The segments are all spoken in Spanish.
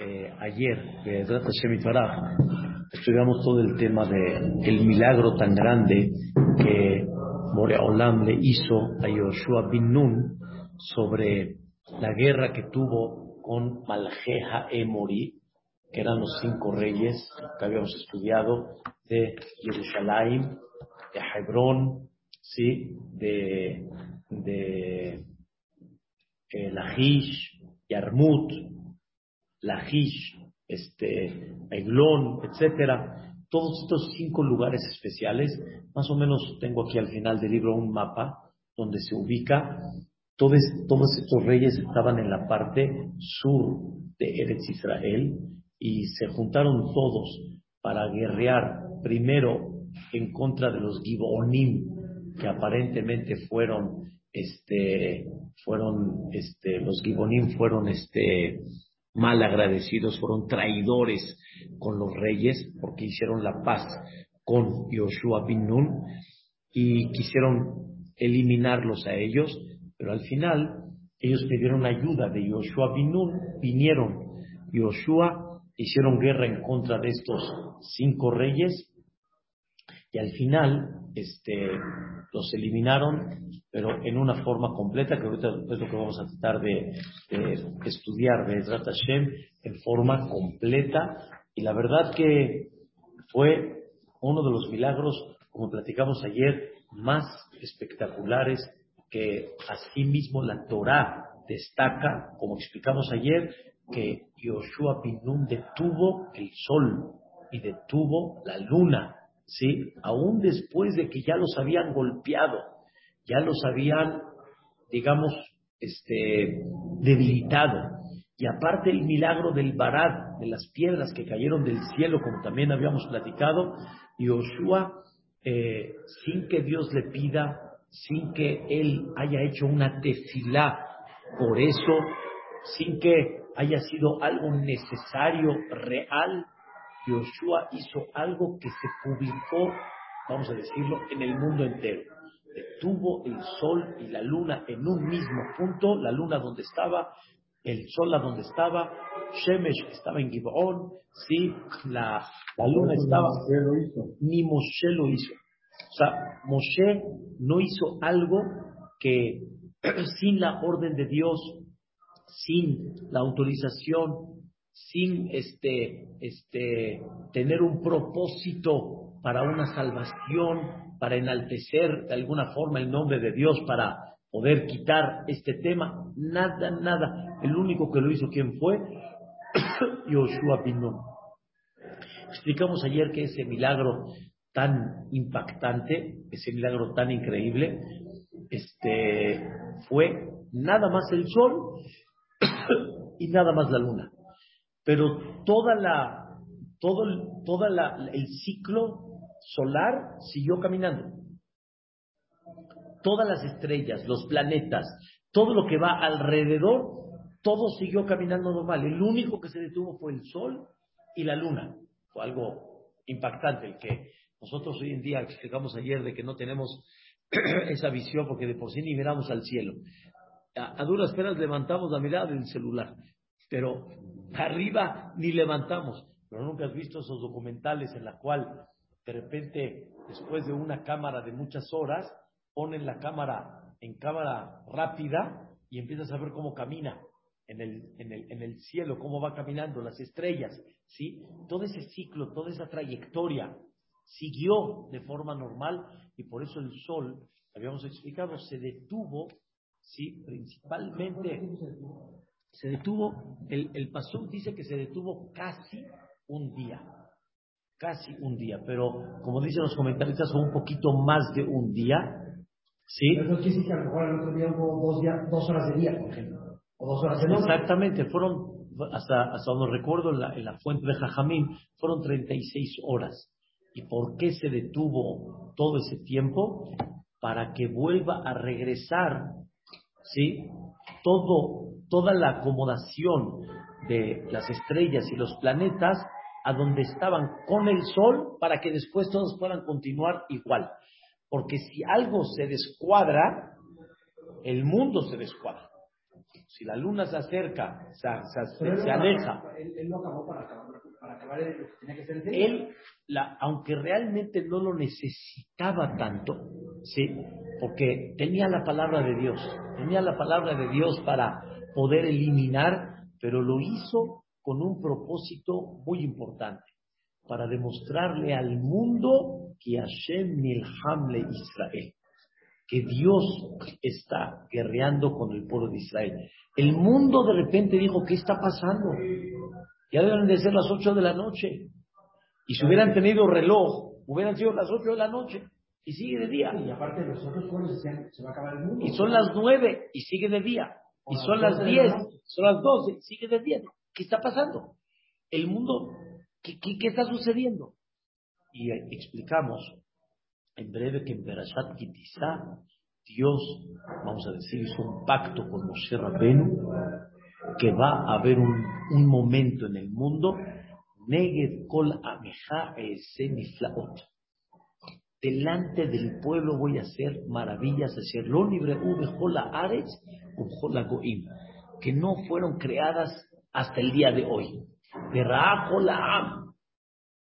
eh, ayer, estudiamos todo el tema de el milagro tan grande que Moreolam le hizo a Yoshua bin Nun sobre la guerra que tuvo con Maljeja Emori, que eran los cinco reyes que habíamos estudiado de Jerusalén, de Hebrón, ¿sí? de, de eh, Lachish, Yarmut, Lachish, este, Eglón, etcétera. Todos estos cinco lugares especiales, más o menos tengo aquí al final del libro un mapa donde se ubica. Todos, todos estos reyes estaban en la parte sur de Eretz Israel y se juntaron todos para guerrear primero en contra de los Gibonim, que aparentemente fueron, este, fueron, este, los Gibonim fueron, este, mal agradecidos, fueron traidores con los reyes porque hicieron la paz con Yoshua bin y quisieron eliminarlos a ellos, pero al final ellos pidieron ayuda de Yoshua bin Nun, vinieron Yoshua, hicieron guerra en contra de estos cinco reyes y al final este, los eliminaron, pero en una forma completa, que ahorita es lo que vamos a tratar de, estudiar de Hashem, en forma completa. Y la verdad que fue uno de los milagros, como platicamos ayer, más espectaculares que asimismo la Torah destaca, como explicamos ayer, que Yoshua Pinun detuvo el sol y detuvo la luna ¿sí? Aún después de que ya los habían golpeado, ya los habían, digamos, este, debilitado. Y aparte el milagro del Barad, de las piedras que cayeron del cielo, como también habíamos platicado, Yoshua, eh, sin que Dios le pida, sin que él haya hecho una tefilá por eso, sin que haya sido algo necesario, real, Yoshua hizo algo que se publicó, vamos a decirlo, en el mundo entero. Detuvo el sol y la luna en un mismo punto, la luna donde estaba, el sol a donde estaba, Shemesh estaba en Gibeón, sí, la, la luna estaba, ni Moshe lo hizo. O sea, Moshe no hizo algo que sin la orden de Dios, sin la autorización sin este, este, tener un propósito para una salvación, para enaltecer de alguna forma el nombre de Dios, para poder quitar este tema. Nada, nada. El único que lo hizo, ¿quién fue? Yoshua Binun. Explicamos ayer que ese milagro tan impactante, ese milagro tan increíble, este, fue nada más el sol y nada más la luna pero toda la, todo, el, toda la, el ciclo solar siguió caminando. Todas las estrellas, los planetas, todo lo que va alrededor, todo siguió caminando normal. El único que se detuvo fue el Sol y la Luna. Fue algo impactante el que nosotros hoy en día explicamos ayer de que no tenemos esa visión porque de por sí ni miramos al cielo. A, a duras penas levantamos la mirada del celular, pero arriba ni levantamos. Pero nunca has visto esos documentales en la cual de repente, después de una cámara de muchas horas, ponen la cámara en cámara rápida y empiezas a ver cómo camina en el, en el, en el cielo, cómo va caminando las estrellas, ¿sí? Todo ese ciclo, toda esa trayectoria siguió de forma normal y por eso el sol, habíamos explicado, se detuvo, ¿sí? Principalmente se detuvo, el, el dice que se detuvo casi un día, casi un día, pero como dicen los comentaristas, fue un poquito más de un día, ¿sí? Pero eso quiere que a lo mejor el otro día hubo dos, dos horas de día, por ejemplo, o dos horas de noche. Exactamente, fueron, hasta, hasta donde recuerdo en la, en la fuente de Jajamín, fueron 36 horas. ¿Y por qué se detuvo todo ese tiempo? Para que vuelva a regresar, ¿sí? Todo toda la acomodación de las estrellas y los planetas a donde estaban con el Sol para que después todos puedan continuar igual. Porque si algo se descuadra, el mundo se descuadra. Si la luna se acerca, se, se- se aleja, Él, él no acabó para acabar, para acabar lo que tenía que hacer el él, la- aunque realmente no lo necesitaba tanto, ¿sí? Porque tenía la palabra de Dios, tenía la palabra de Dios para poder eliminar, pero lo hizo con un propósito muy importante, para demostrarle al mundo que Hashem Milhamle Israel, que Dios está guerreando con el pueblo de Israel. El mundo de repente dijo, ¿qué está pasando? Ya deben de ser las 8 de la noche. Y si hubieran tenido reloj, hubieran sido las 8 de la noche. Y sigue de día. Y aparte los otros pueblos decían, se va a acabar el mundo. Y son las 9 y sigue de día. Y son las las 12 de la 10, noche. son las 12 y sigue de día. ¿Qué está pasando? El mundo, ¿qué, qué, qué está sucediendo? Y explicamos en breve que en Berashat Kitizá, Dios, vamos a decir, hizo un pacto con Moshe Rabenu, que va a haber un, un momento en el mundo, Neged Kol Ameja Ese Niflaot. Delante del pueblo voy a hacer maravillas, que no fueron creadas hasta el día de hoy.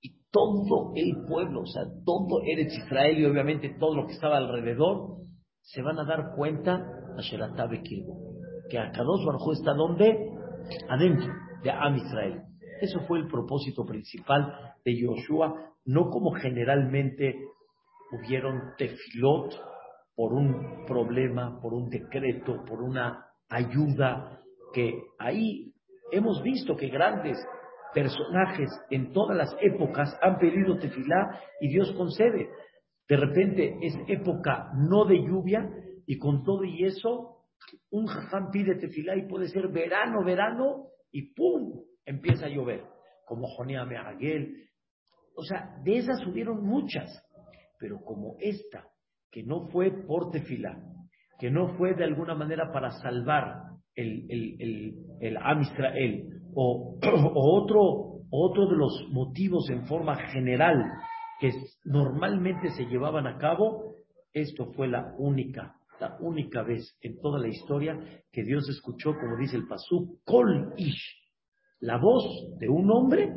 Y todo el pueblo, o sea, todo Eretz Israel y obviamente todo lo que estaba alrededor, se van a dar cuenta que Akadosh Baruj Hu está donde? Adentro de Am Israel. Eso fue el propósito principal de Yoshua, no como generalmente hubieron tefilot por un problema, por un decreto, por una ayuda, que ahí hemos visto que grandes personajes en todas las épocas han pedido tefilá y Dios concede. De repente es época no de lluvia y con todo y eso un jajam pide tefilá y puede ser verano, verano y ¡pum! empieza a llover. Como Jonia Meagel. O sea, de esas hubieron muchas, pero como esta, que no fue por tefilá, que no fue de alguna manera para salvar el, el, el, el Am Israel, o, otro, otro de los motivos en forma general que normalmente se llevaban a cabo, esto fue la única, la única vez en toda la historia que Dios escuchó, como dice el Pasú, Kol la voz de un hombre,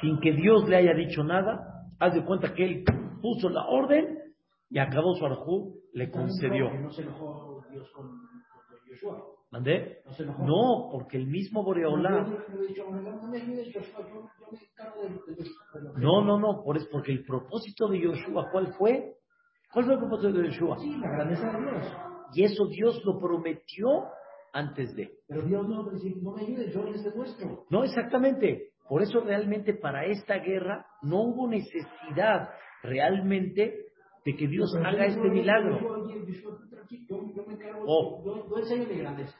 sin que Dios le haya dicho nada, haz de cuenta que él puso la orden y acabó su arjú, le concedió. No se enojó Dios con, con Yoshua. ¿Mandé? No se enojó. No, porque el mismo Boreolá. No, no, no, por eso, porque el propósito de Yoshua, ¿cuál fue? ¿Cuál fue el propósito de Yoshua? Sí, la grandeza de Dios. Y eso Dios lo prometió antes de. Pero Dios no no me ayudes, yo les demuestro. No, exactamente. Por eso realmente para esta guerra no hubo necesidad realmente de que Dios haga este milagro. Oh.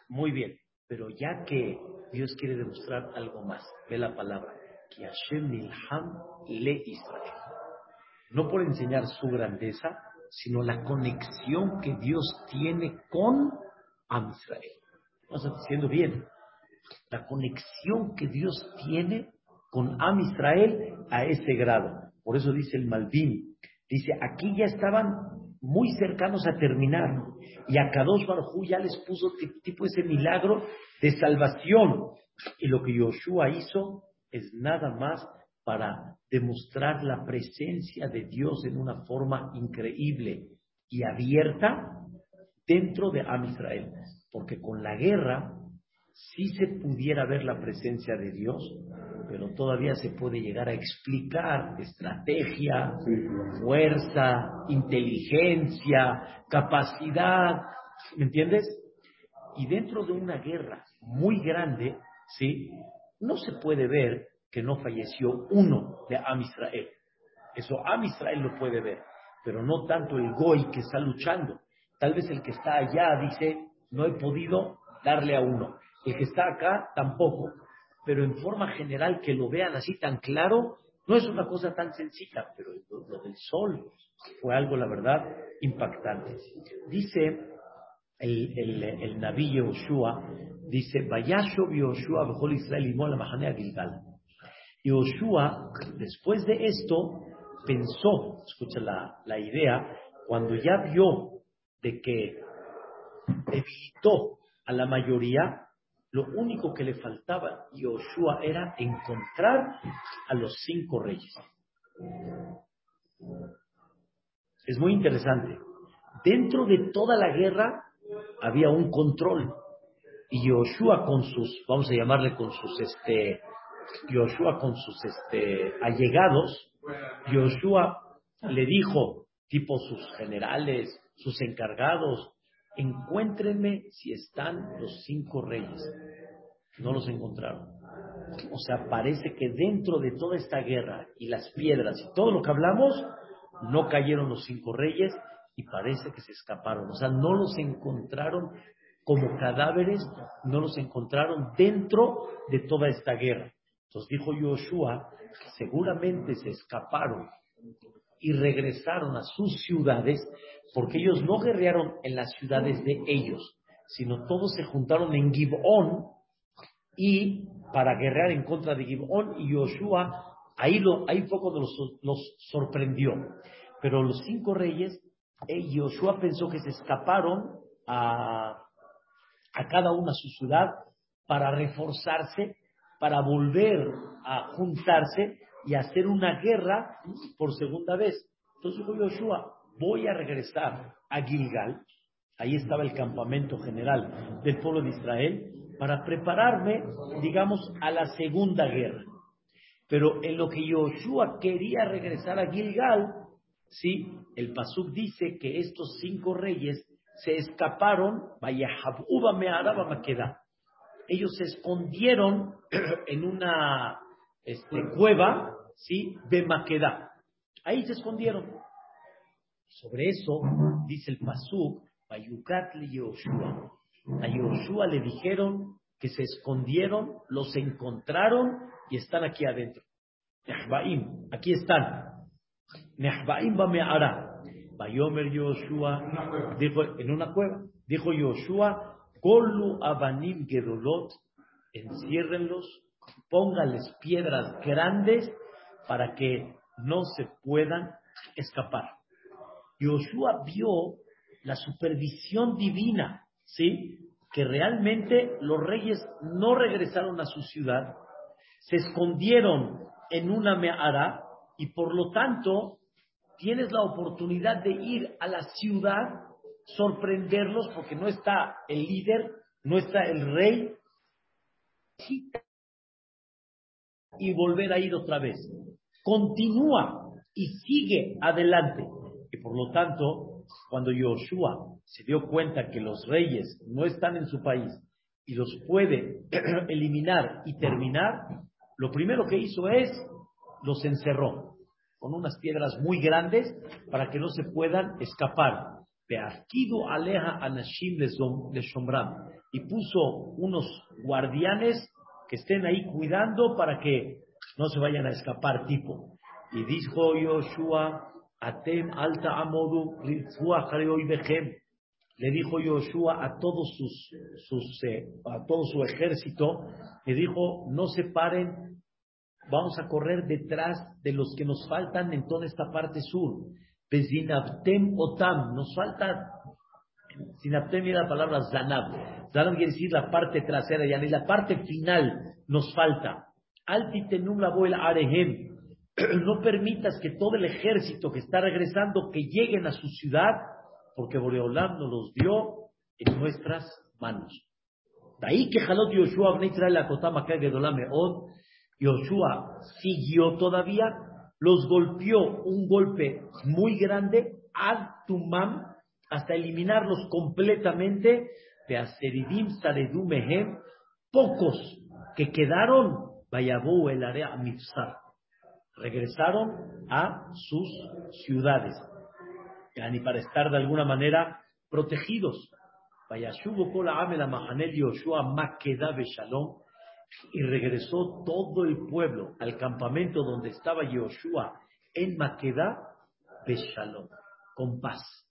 Muy bien, pero ya que Dios quiere demostrar algo más, ve la palabra, que Hashem Nilham le Israel. No por enseñar su grandeza, sino la conexión que Dios tiene con Am Israel. ¿No estás diciendo bien? La conexión que Dios tiene con Am Israel a ese grado. Por eso dice el Malvin, dice, aquí ya estaban muy cercanos a terminar. Y a Kadosh Baruj Hu ya les puso ti- tipo ese milagro de salvación. Y lo que Yoshua hizo es nada más para demostrar la presencia de Dios en una forma increíble y abierta dentro de Am Israel. Porque con la guerra sí se pudiera ver la presencia de Dios, pero todavía se puede llegar a explicar estrategia, fuerza, inteligencia, capacidad, ¿me entiendes? Y dentro de una guerra muy grande, ¿sí? No se puede ver que no falleció uno de Am Israel. Eso Am Israel lo puede ver, pero no tanto el Goy que está luchando. Tal vez el que está allá dice, no he podido darle a uno. El que está acá tampoco. Pero en forma general que lo vean así tan claro, no es una cosa tan sencilla, pero lo, del sol fue algo, la verdad, impactante. Dice el, el, el Naví Yehoshua, dice, Vayashov Yehoshua Bejol Israel y Mola Mahanea Gilgal. Yehoshua, después de esto, pensó, escucha la, la idea, cuando ya vio de que debilitó a la mayoría, Lo único que le faltaba a Yoshua era encontrar a los cinco reyes. Es muy interesante. Dentro de toda la guerra había un control. Y Yoshua con sus, vamos a llamarle con sus, este, Yoshua con sus, este, allegados, Yoshua le dijo, tipo sus generales, sus encargados, encuéntrenme si están los cinco reyes. No los encontraron. O sea, parece que dentro de toda esta guerra y las piedras y todo lo que hablamos, no cayeron los cinco reyes y parece que se escaparon. O sea, no los encontraron como cadáveres, no los encontraron dentro de toda esta guerra. Entonces dijo Yoshua seguramente se escaparon y regresaron a sus ciudades porque ellos no guerrearon en las ciudades de ellos, sino todos se juntaron en Gibón y para guerrear en contra de Gibón y Yoshua, ahí, lo, ahí poco los, los sorprendió. Pero los cinco reyes, eh, Yoshua pensó que se escaparon a, a cada una a su ciudad para reforzarse, para volver a juntarse y hacer una guerra por segunda vez. Entonces dijo Yoshua, voy a regresar a Gilgal, ahí estaba el campamento general del pueblo de Israel, para prepararme, digamos, a la segunda guerra. Pero en lo que Yoshua quería regresar a Gilgal, sí, el Pasuk dice que estos cinco reyes se escaparon, vaya, ellos se escondieron en una este, cueva, ¿sí? De Maqueda. Ahí se escondieron. Sobre eso dice el Pasuk, Bayukat le Yoshua. A Yoshua le dijeron que se escondieron, los encontraron y están aquí adentro. Nehbaim, aquí están. Nehbaim Bameara. Bayomer Yoshua, dijo en una cueva, dijo Yoshua, Kolu Abanim Gedolot, enciérrenlos, póngales piedras grandes para que no se puedan escapar. Yoshua vio la supervisión divina, ¿sí? Que realmente los reyes no regresaron a su ciudad, se escondieron en una meara y por lo tanto tienes la oportunidad de ir a la ciudad, sorprenderlos porque no está el líder, no está el rey, y volver a ir otra vez. Continúa y sigue adelante. Y por lo tanto, cuando Yoshua se dio cuenta que los reyes no están en su país y los puede eliminar y terminar, lo primero que hizo es los encerró con unas piedras muy grandes para que no se puedan escapar. aleja anashim y puso unos guardianes que estén ahí cuidando para que no se vayan a escapar tipo. Y dijo Yoshua, Atem alta amodu le dijo Yoshua a todos sus, sus eh, a todo su ejército, le dijo, no se paren, vamos a correr detrás de los que nos faltan en toda esta parte sur. Pezinabtem otam, nos falta, sinabtem era la palabra zanab, Zanab quiere decir la parte trasera, y la parte final nos falta. Altitenum la arehem. No permitas que todo el ejército que está regresando que lleguen a su ciudad, porque Boreolam nos los dio en nuestras manos. De ahí que Jalot Yoshua la Yoshua siguió todavía, los golpeó un golpe muy grande, ad tumam, hasta eliminarlos completamente, pocos que quedaron, Vayabú el área Mitzar, regresaron a sus ciudades, y para estar de alguna manera protegidos. Vayashubo Kola Amela Mahanel Yoshua Makeda Shalom, y regresó todo el pueblo al campamento donde estaba Yoshua en Makeda Shalom, con paz.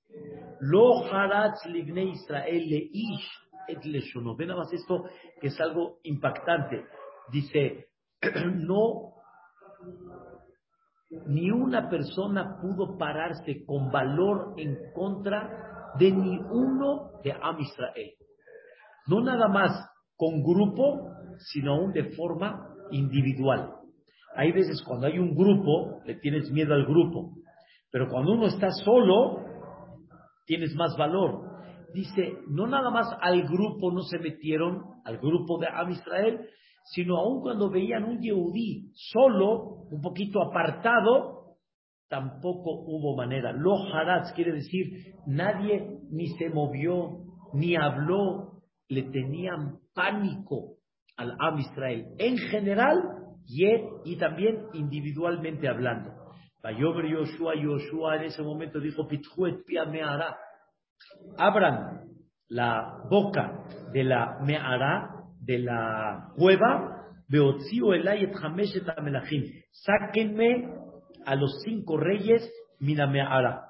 Lo haratz libne Israel le ish et leshono. Ve nada más esto que es algo impactante. Dice, no, ni una persona pudo pararse con valor en contra de ni uno de Am Israel. No nada más con grupo, sino aún de forma individual. Hay veces cuando hay un grupo, le tienes miedo al grupo, pero cuando uno está solo, tienes más valor. Dice, no nada más al grupo no se metieron, al grupo de Am Israel, sino aún cuando veían un Yehudí solo, un poquito apartado, tampoco hubo manera. Lo haratz quiere decir, nadie ni se movió, ni habló, le tenían pánico al Am Israel. En general, y también individualmente hablando. Bayomer Yoshua, Yoshua en ese momento dijo, Pitjuet Pia Meara. Abran la boca de la Meara, de la cueva, Beotzio Elayet Hameshet Amelachim. Sáquenme a los cinco reyes, Mina Meara.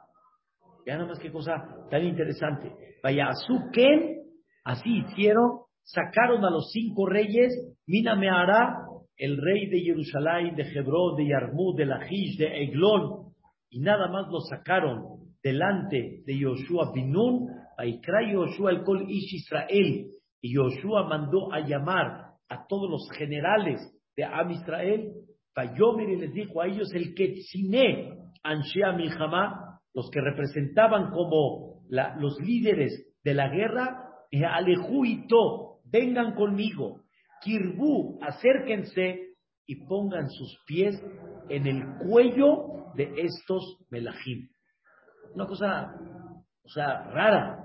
Ya nada más que cosa tan interesante. Vaya, Ken, así hicieron, sacaron a los cinco reyes, Mina Meara, el rey de Jerusalén, de Hebrón, de Yarmú, de Lajish, de Eglón, y nada más lo sacaron delante de Yoshua Binun, Aikra Yoshua el Kol Ish Israel, y Yoshua mandó a llamar a todos los generales de Am Israel, y les dijo a ellos el Ketzine, Anshea Milhamá, los que representaban como los líderes de la guerra, Alejuito, vengan conmigo, Kirbu, acérquense y pongan sus pies en el cuello de estos melajim. Una cosa, o sea, rara.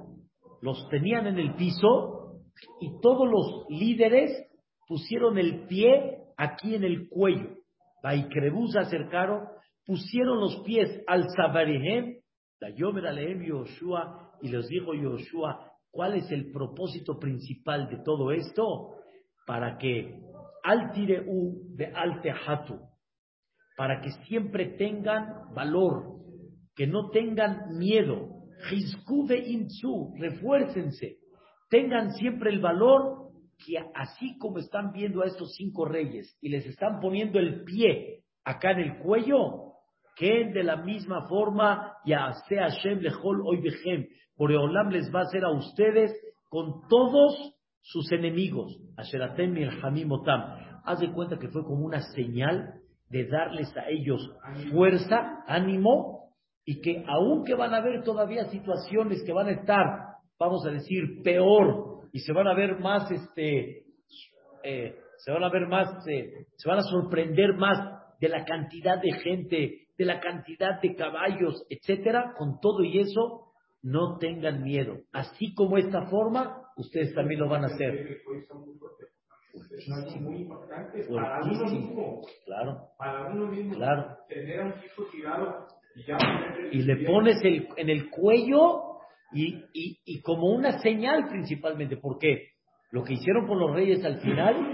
Los tenían en el piso y todos los líderes pusieron el pie aquí en el cuello. Baikrebu se acercaron, pusieron los pies al Sabarihem, la Yomer Aleem Yoshua, y les dijo Yoshua, ¿cuál es el propósito principal de todo esto? Para que al tireu de altehatu, para que siempre tengan valor, que no tengan miedo, Hizku de insu, refuércense, tengan siempre el valor que así como están viendo a estos cinco reyes y les están poniendo el pie acá en el cuello, que de la misma forma, ya sea Hashem lejol hoy behem, por Eolam les va a hacer a ustedes con todos sus enemigos, Asheratem y el Hamimotam, haz de cuenta que fue como una señal de darles a ellos fuerza, ánimo, y que aunque van a haber todavía situaciones que van a estar, vamos a decir, peor, y se van a ver más, este, eh, se van a ver más, eh, se van a sorprender más de la cantidad de gente, de la cantidad de caballos, etcétera, con todo y eso, no tengan miedo. Así como esta forma, ustedes también lo van a hacer. Es muy importante para uno mismo. Claro. Para uno mismo. Claro. Tener a un hijo tirado y ya Y le pones el, en el cuello y, y, y como una señal principalmente. ¿Por qué? Lo que hicieron por los reyes al final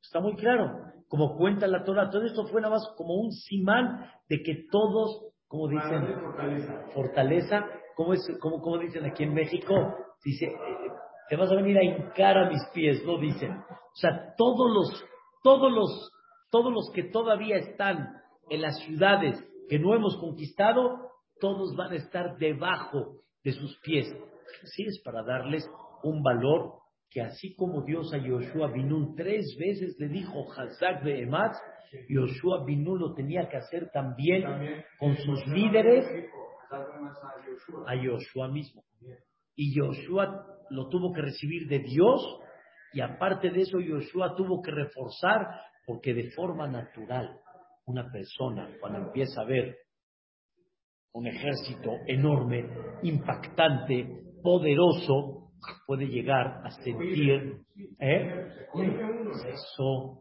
está muy claro. Como cuenta la Torah, todo esto fue nada más como un simán de que todos, como dicen, fortaleza. fortaleza, como, es, como, como dicen aquí en México, dice, eh, te vas a venir a hincar a mis pies, no dicen. O sea, todos los, todos los, todos los que todavía están en las ciudades que no hemos conquistado, todos van a estar debajo de sus pies. Así es para darles un valor que así como Dios a Yoshua Binun tres veces le dijo Hazak de Ematz, Yoshua Binun lo tenía que hacer también con sus líderes a Yoshua mismo. Y Yoshua lo tuvo que recibir de Dios y aparte de eso Yoshua tuvo que reforzar porque de forma natural una persona cuando empieza a ver un ejército enorme, impactante, poderoso, puede llegar a sentir ¿eh? eso.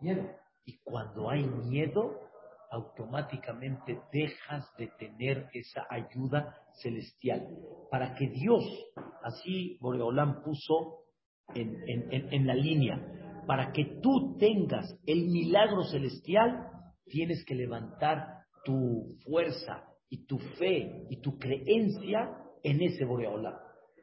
Y cuando hay miedo, automáticamente dejas de tener esa ayuda celestial. Para que Dios, así Boreolán puso en, en, la línea, para que tú tengas el milagro celestial, tienes que levantar tu fuerza y tu fe y tu creencia en ese Boreolán.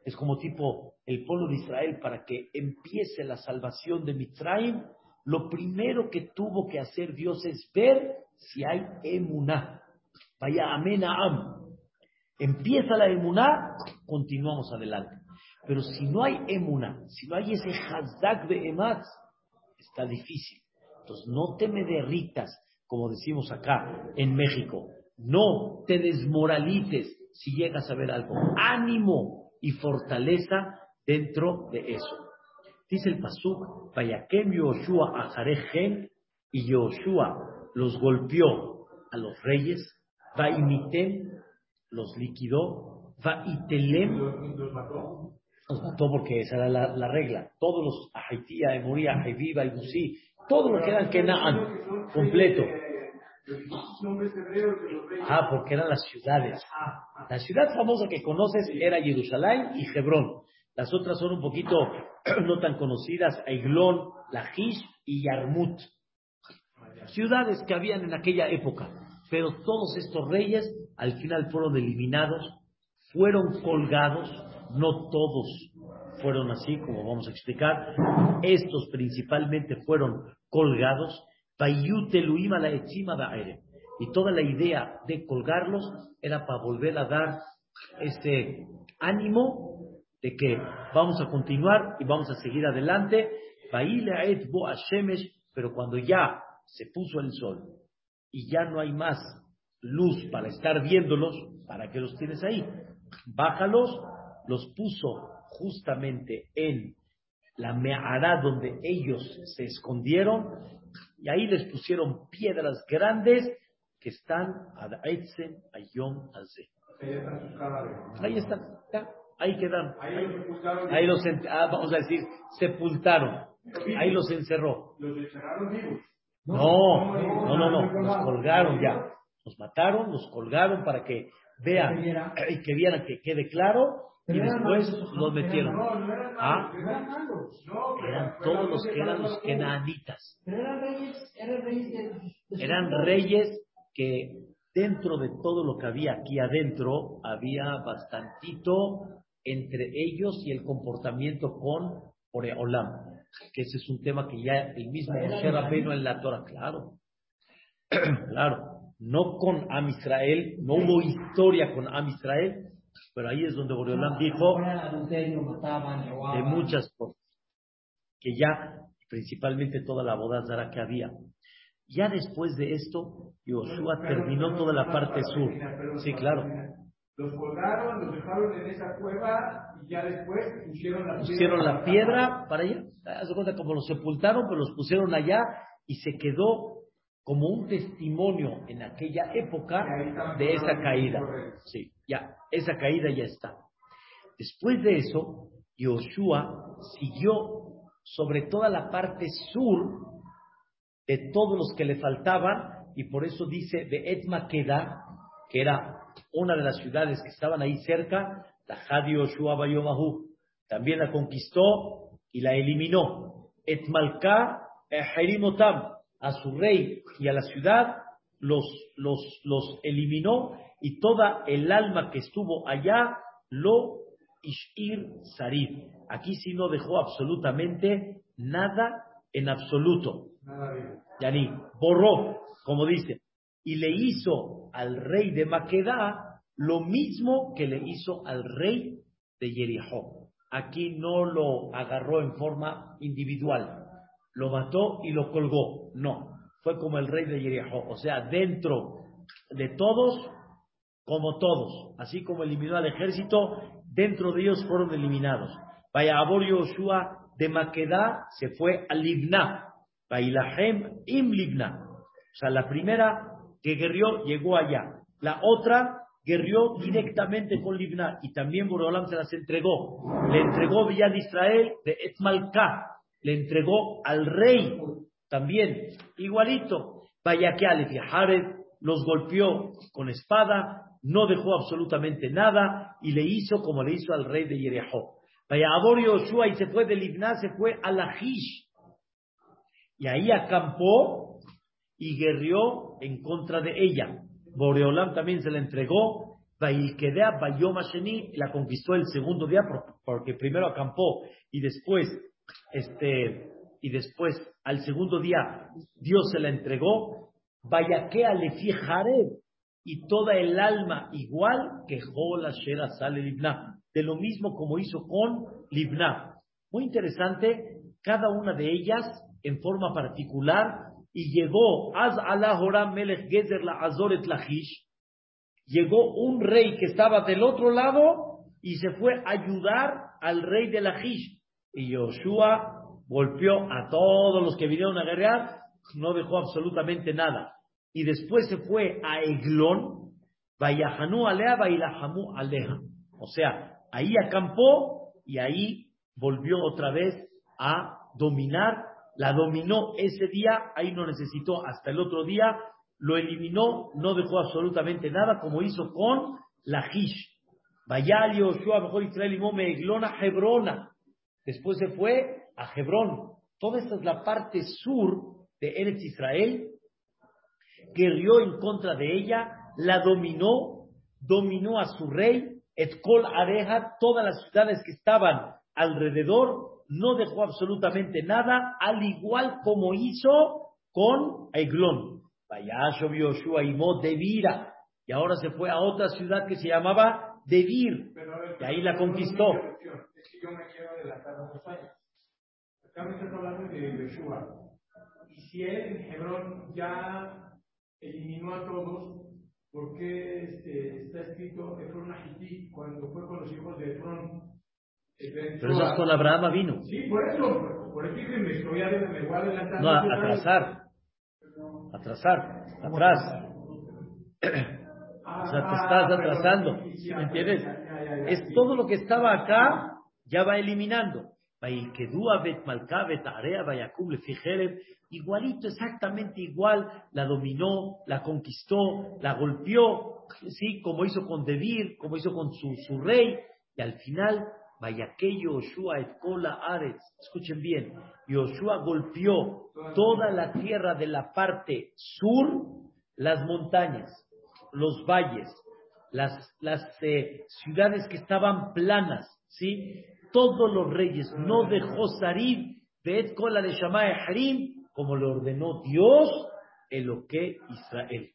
Es como tipo el pueblo de Israel para que empiece la salvación de Mitraim, lo primero que tuvo que hacer Dios es ver si hay emuná. Vaya amén am. Empieza la emuná, continuamos adelante. Pero si no hay emuna, si no hay ese hazak de ematz, está difícil. Entonces no te me derritas, como decimos acá en México. No te desmoralites si llegas a ver algo. Ánimo y fortaleza dentro de eso. Dice el Pasuk, Vayakem Yoshua Ajarejen, y Yoshua los golpeó a los reyes, Vaimitem los liquidó, Vaitelem los mató. porque esa era la, la regla. Todos los Ahaitía, Emoría, Ahaiviva, Ibusí, todos los que eran Kenaan, completo. Ah, porque eran las ciudades. La ciudad famosa que conoces era Jerusalén y Hebrón. Las otras son un poquito no tan conocidas, Aiglón, Lajish y Yarmut. Ciudades que habían en aquella época. Pero todos estos reyes al final fueron eliminados, fueron colgados, no todos fueron así, como vamos a explicar. Estos principalmente fueron colgados. Y toda la idea de colgarlos era para volver a dar ese ánimo de que vamos a continuar y vamos a seguir adelante. Pero cuando ya se puso el sol y ya no hay más luz para estar viéndolos, ¿para qué los tienes ahí? Bájalos, los puso justamente en la mehará donde ellos se escondieron y ahí les pusieron piedras grandes que están Aitzen Ayom Azeh. Ahí están cadáveres. Ahí quedaron. Ahí los. Ahí los, ah, vamos a decir, sepultaron. Ahí los encerró. Los encerraron vivos. No, no, no, no, los colgaron ya. Los mataron, los colgaron para que vean y que vieran que quede claro y después los metieron. Ah. eran todos los que eran los kenanitas. Eran reyes que dentro de todo lo que había aquí adentro había bastantito entre ellos y el comportamiento con Oreolam, que ese es un tema que ya el mismo Moshe Rabbeinu en la Torah, claro, claro, no con Am Israel, no hubo historia con Am Israel, pero ahí es donde Boreolam dijo de muchas cosas, que ya principalmente toda la boda zara que había. Ya después de esto, Yoshua terminó toda la parte sur. Sí, claro. Los colgaron, los dejaron en esa cueva y ya después pusieron la Pusieron piedra la piedra para allá. Haz de cuenta como los sepultaron, pero los pusieron allá y se quedó como un testimonio en aquella época de esa caída. Sí, ya, esa caída ya está. Después de eso, Yoshua siguió sobre toda la parte sur de todos los que le faltaban, y por eso dice de Etma Queda, que era una de las ciudades que estaban ahí cerca, la Hadi Yoshua Bayomahu. También la conquistó y la eliminó. Etmalka Ejerimotam, a su rey y a la ciudad, los, los, los eliminó y toda el alma que estuvo allá lo Ishir Sarid. Aquí sí no dejó absolutamente nada en absoluto. Yani, borró, como dice, y le hizo al rey de Maquedá lo mismo que le hizo al rey de Jericó. Aquí no lo agarró en forma individual, lo mató y lo colgó. No, fue como el rey de Jericó. O sea, dentro de todos, como todos. Así como eliminó al ejército, dentro de ellos fueron eliminados. Vaya, Yoshua de Maquedá se fue a Libná. Bailahem im Libna. O sea, la primera que guerrió llegó allá. La otra guerrió directamente con Libna y también Boreolam se las entregó. Le entregó Villa de Israel de Etmalká. Le entregó al rey también, igualito. Vaya que y los golpeó con espada, no dejó absolutamente nada y le hizo como le hizo al rey de Jerejó. Vaya Abor Yoshua y se fue de Libna, se fue a Lajish. Y ahí acampó y guerrió en contra de ella. Boreolam también se la entregó. La conquistó el segundo día por- porque primero acampó y después, este, y después al segundo día Dios se la entregó. Vayakea Lefi Jared y toda el alma igual que Jola Shera sale Libna, de lo mismo como hizo con Libna. Muy interesante, cada una de ellas en forma particular, y llegó Az Horam Melech Gezer la Azoret Lachish, llegó un rey que estaba del otro lado y se fue a ayudar al rey de Lachish. Y Yoshua golpeó a todos los que vinieron a guerrear, no dejó absolutamente nada. Y después se fue a Eglón, Vayahanu Alea, Vailahamu Aleja. O sea, ahí acampó y ahí volvió otra vez a dominar. La dominó ese día, ahí no necesitó hasta el otro día, lo eliminó, no dejó absolutamente nada, como hizo con Lachish. Vayali Yoshua, mejor Israel y Eglona Hebrona. Después se fue a Hebrón. Toda esta es la parte sur de Eretz Israel. Guerrió en contra de ella, la dominó, dominó a su rey, Etkol Areja, todas las ciudades que estaban alrededor, no dejó absolutamente nada, al igual como hizo con Eglón. Vayasho Yoshua y Devira. Y ahora se fue a otra ciudad que se llamaba Devir. Y ahí la conquistó. Es que yo me quiero adelantar unos años. Acá me estás hablando de Yoshua. Y si él en Hebrón ya eliminó a todos, ¿por qué este, está escrito Efron Ahití cuando fue con los hijos de Efron? Pero eso es con Abraham vino. Sí, por eso, por, eso que me estoy adelantando. No, a- atrasar. Atrasar. Atrás. O sea, te estás atrasando. ¿Sí ¿Me entiendes? Es todo lo que estaba acá, ya va eliminando. Igualito, exactamente igual, la dominó, la conquistó, la golpeó, sí, como hizo con Debir, como hizo con su, su rey, y al final, Yoshua et kola aretz. Escuchen bien, Yoshua golpeó toda la tierra de la parte sur, las montañas, los valles, las, las eh, ciudades que estaban planas, ¿sí? Todos los reyes, no dejó Sarib, Beet Kola de Shammai Harim, como le ordenó Dios, Eloque Israel.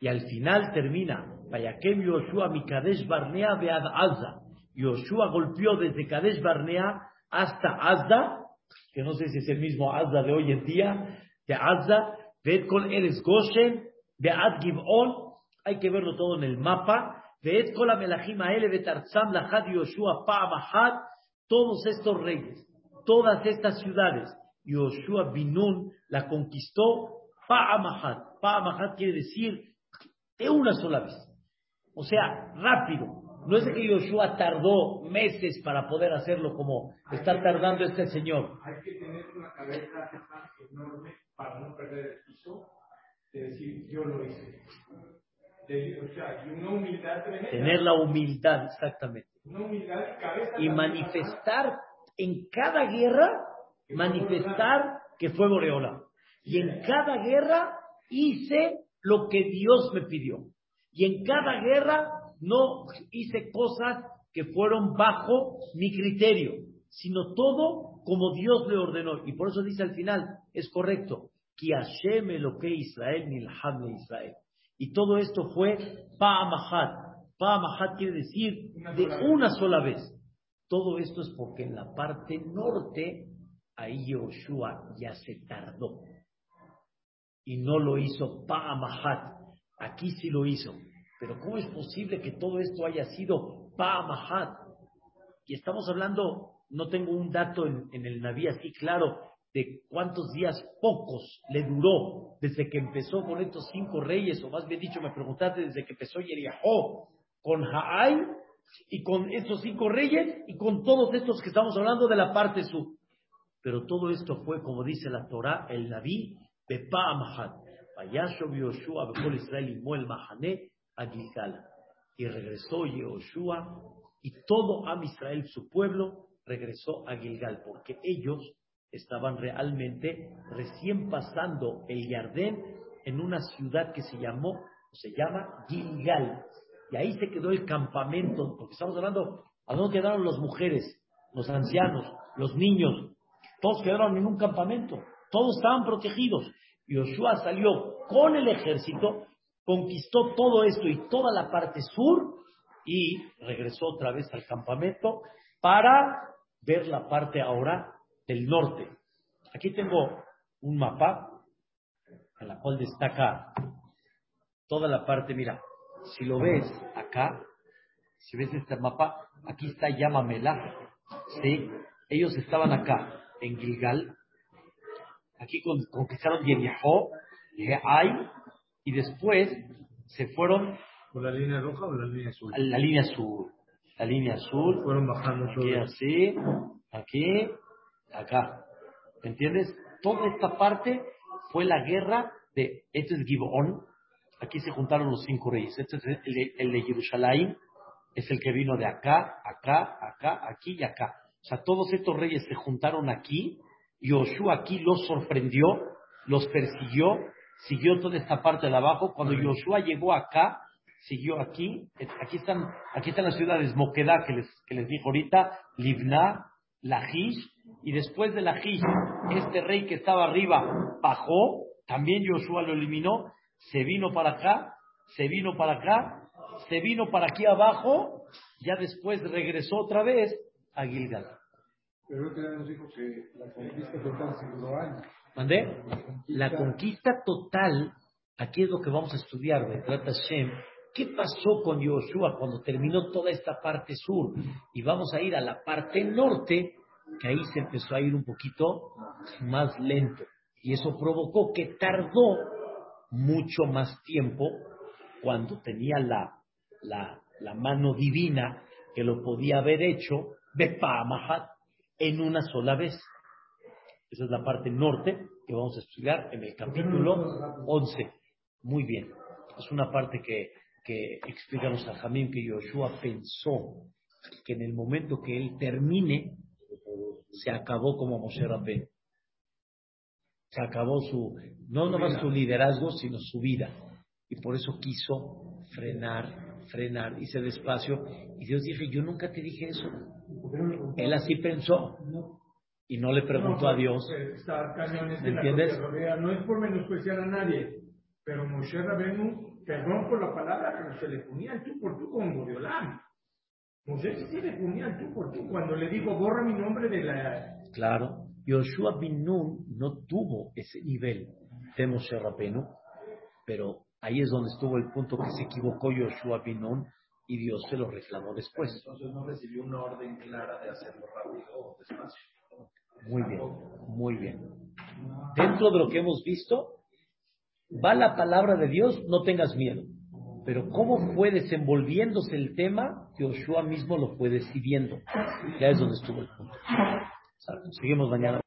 Y al final termina, Vayakem Yoshua Mikadesh Barnea Bead Azza. Yoshua golpeó desde Kadesh Barnea hasta Azda, que no sé si es el mismo Azda de hoy en día, de Azda, Beet Kol Eres Goshen, Bead Gibon, hay que verlo todo en el mapa, Beet Kol Amelachim Aele Betarzam Lahad Yoshua Pa'amahat, todos estos reyes, todas estas ciudades, Yoshua Binun la conquistó Pa'amahat. Pa'amahat quiere decir de una sola vez. O sea, rápido. No es de que Yoshua tardó meses para poder hacerlo como está tardando este señor. Hay que tener una cabeza enorme para no perder el piso, de decir, yo lo hice. De- o sea, y una humildad tremenda. Tener la humildad, exactamente. Una humildad cabeza. Y manifestar en cada guerra, manifestar que fue Boreola. Y en cada guerra hice lo que Dios me pidió. Y en cada guerra no hice cosas que fueron bajo mi criterio, sino todo como Dios le ordenó. Y por eso dice al final, es correcto, que Hashem lo que Israel nilham le Israel. Y todo esto fue Pa'amahat. Pa'amahat quiere decir de una sola vez. Todo esto es porque en la parte norte, ahí Yoshua ya se tardó. Y no lo hizo Pa'amahat. Aquí sí lo hizo. Pero ¿cómo es posible que todo esto haya sido Pa'amahat? Y estamos hablando, no tengo un dato en, el Naví así claro, de cuántos días pocos le duró desde que empezó con estos cinco reyes, o más bien dicho, me preguntaste desde que empezó Yeriahó con Haai y con estos cinco reyes y con todos estos que estamos hablando de la parte sur. Pero todo esto fue, como dice la Torah, el Naví, de Pa'amahat. Israel a Gilgal. Y regresó Yoshua y todo Am Israel, su pueblo, regresó a Gilgal, porque ellos estaban realmente recién pasando el Yardén en una ciudad que se llamó, se llama Gilgal. Y ahí se quedó el campamento, porque estamos hablando, ¿a dónde quedaron las mujeres, los ancianos, los niños? Todos quedaron en un campamento, todos estaban protegidos. Yoshua salió con el ejército conquistó todo esto y toda la parte sur y regresó otra vez al campamento para ver la parte ahora del norte. Aquí tengo un mapa en la cual destaca toda la parte, mira, si lo ves acá, si ves este mapa, aquí está Yamamela, ¿sí? Ellos estaban acá, en Gilgal, aquí conquistaron Yerijo, Hay, y después se fueron... ¿Por la línea roja o la línea azul? La línea azul. La línea azul. Fueron bajando Aquí así, aquí, acá. ¿Entiendes? Toda esta parte fue la guerra de, este es Gibón, aquí se juntaron los cinco reyes, este es el, el de Jerusalén, es el que vino de acá, acá, acá, aquí y acá. O sea, todos estos reyes se juntaron aquí, Yoshua aquí los sorprendió, los persiguió, siguió toda esta parte de abajo. Cuando Yoshua llegó acá, siguió aquí. Aquí están, aquí están las ciudades Moquedá que les, que les dijo ahorita, Livna, Lajish, y después de Lajish, este rey que estaba arriba bajó, también Yoshua lo eliminó, se vino para acá, se vino para acá, se vino para aquí abajo, ya después regresó otra vez a Gilgal. Pero que nos dijo que la conquista total se duró años. ¿Mandé? La conquista total, aquí es lo que vamos a estudiar, trata Shem. ¿Qué pasó con Yoshua cuando terminó toda esta parte sur? Y vamos a ir a la parte norte, que ahí se empezó a ir un poquito más lento. Y eso provocó que tardó mucho más tiempo cuando tenía la, la, la mano divina que lo podía haber hecho, Bepamahat, en una sola vez. Esa es la parte norte que vamos a estudiar en el capítulo 11. Muy bien. Es una parte que, que explica los Jamín que Yoshua pensó que en el momento que él termine, se acabó como Moshe Rabbeinu. Se acabó su, no nomás su liderazgo, sino su vida. Y por eso quiso frenar, frenar, hice despacio. Y Dios dije, yo nunca te dije eso. Él así pensó. Y no le preguntó a Dios. ¿Me entiendes? No es por menospreciar a nadie, pero Moshe Rabenu, perdón por la palabra, pero se le ponía el tú por tú con Goriolán. Moshe sí le ponía el tú por tú cuando le dijo, borra mi nombre de la... Claro. Yoshua bin Nun no tuvo ese nivel de Moshe Rabenu, pero ahí es donde estuvo el punto que se equivocó Yoshua bin Nun y Dios se lo reclamó después. Entonces no recibió una orden clara de hacerlo rápido o despacio. Muy bien, muy bien. Dentro de lo que hemos visto, va la palabra de Dios, no tengas miedo. Pero cómo fue desenvolviéndose el tema, Yoshua mismo lo fue decidiendo. Ya es donde estuvo el punto. Seguimos mañana.